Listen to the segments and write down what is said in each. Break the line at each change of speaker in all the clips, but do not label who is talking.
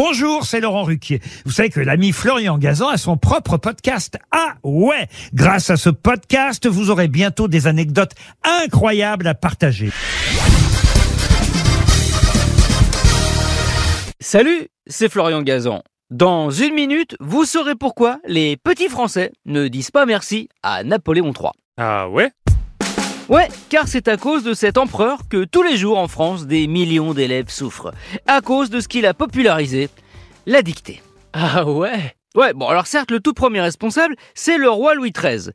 Bonjour, c'est Laurent Ruquier. Vous savez que l'ami Florian Gazan a son propre podcast. Ah ouais Grâce à ce podcast, vous aurez bientôt des anecdotes incroyables à partager.
Salut, c'est Florian Gazan. Dans une minute, vous saurez pourquoi les petits Français ne disent pas merci à Napoléon III.
Ah ouais?
Ouais, car c'est à cause de cet empereur que tous les jours en France, des millions d'élèves souffrent. À cause de ce qu'il a popularisé, la dictée.
Ah ouais?
Ouais, bon alors certes, le tout premier responsable, c'est le roi Louis XIII.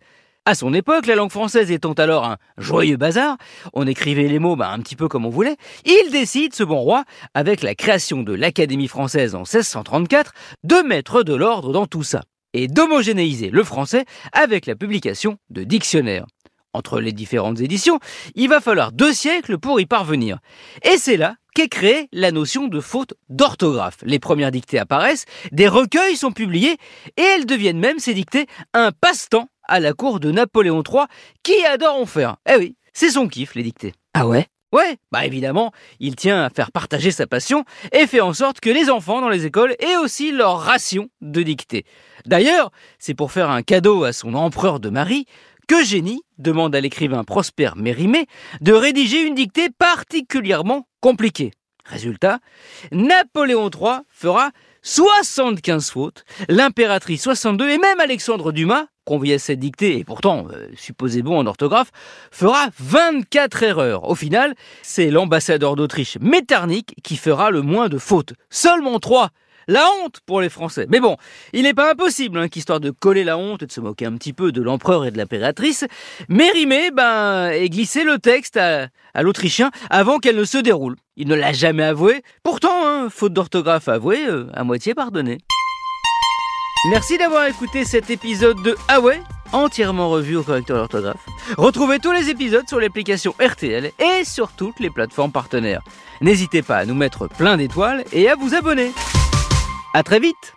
À son époque, la langue française étant alors un joyeux bazar, on écrivait les mots bah, un petit peu comme on voulait, il décide, ce bon roi, avec la création de l'Académie française en 1634, de mettre de l'ordre dans tout ça, et d'homogénéiser le français avec la publication de dictionnaires. Entre les différentes éditions, il va falloir deux siècles pour y parvenir. Et c'est là qu'est créée la notion de faute d'orthographe. Les premières dictées apparaissent, des recueils sont publiés, et elles deviennent même, ces dictées, un passe-temps à la cour de Napoléon III, qui adore en faire. Eh oui, c'est son kiff, les dictées.
Ah ouais?
Ouais, bah évidemment, il tient à faire partager sa passion et fait en sorte que les enfants dans les écoles aient aussi leur ration de dictée. D'ailleurs, c'est pour faire un cadeau à son empereur de Marie que Génie demande à l'écrivain Prosper Mérimée de rédiger une dictée particulièrement compliquée. Résultat, Napoléon III fera 75 fautes, l'impératrice 62 et même Alexandre Dumas, convié à cette dictée et pourtant euh, supposé bon en orthographe, fera 24 erreurs. Au final, c'est l'ambassadeur d'Autriche Metternich qui fera le moins de fautes. Seulement 3 la honte pour les Français. Mais bon, il n'est pas impossible hein, qu'histoire de coller la honte et de se moquer un petit peu de l'empereur et de l'impératrice, Mérimée ben, ait glissé le texte à, l'Autrichien avant qu'elle ne se déroule. Il ne l'a jamais avoué. Pourtant, hein, faute d'orthographe avouée, euh, à moitié pardonnée. Merci d'avoir écouté cet épisode de Ah entièrement revu au correcteur d'orthographe. Retrouvez tous les épisodes sur l'application RTL et sur toutes les plateformes partenaires. N'hésitez pas à nous mettre plein d'étoiles et à vous abonner. À très vite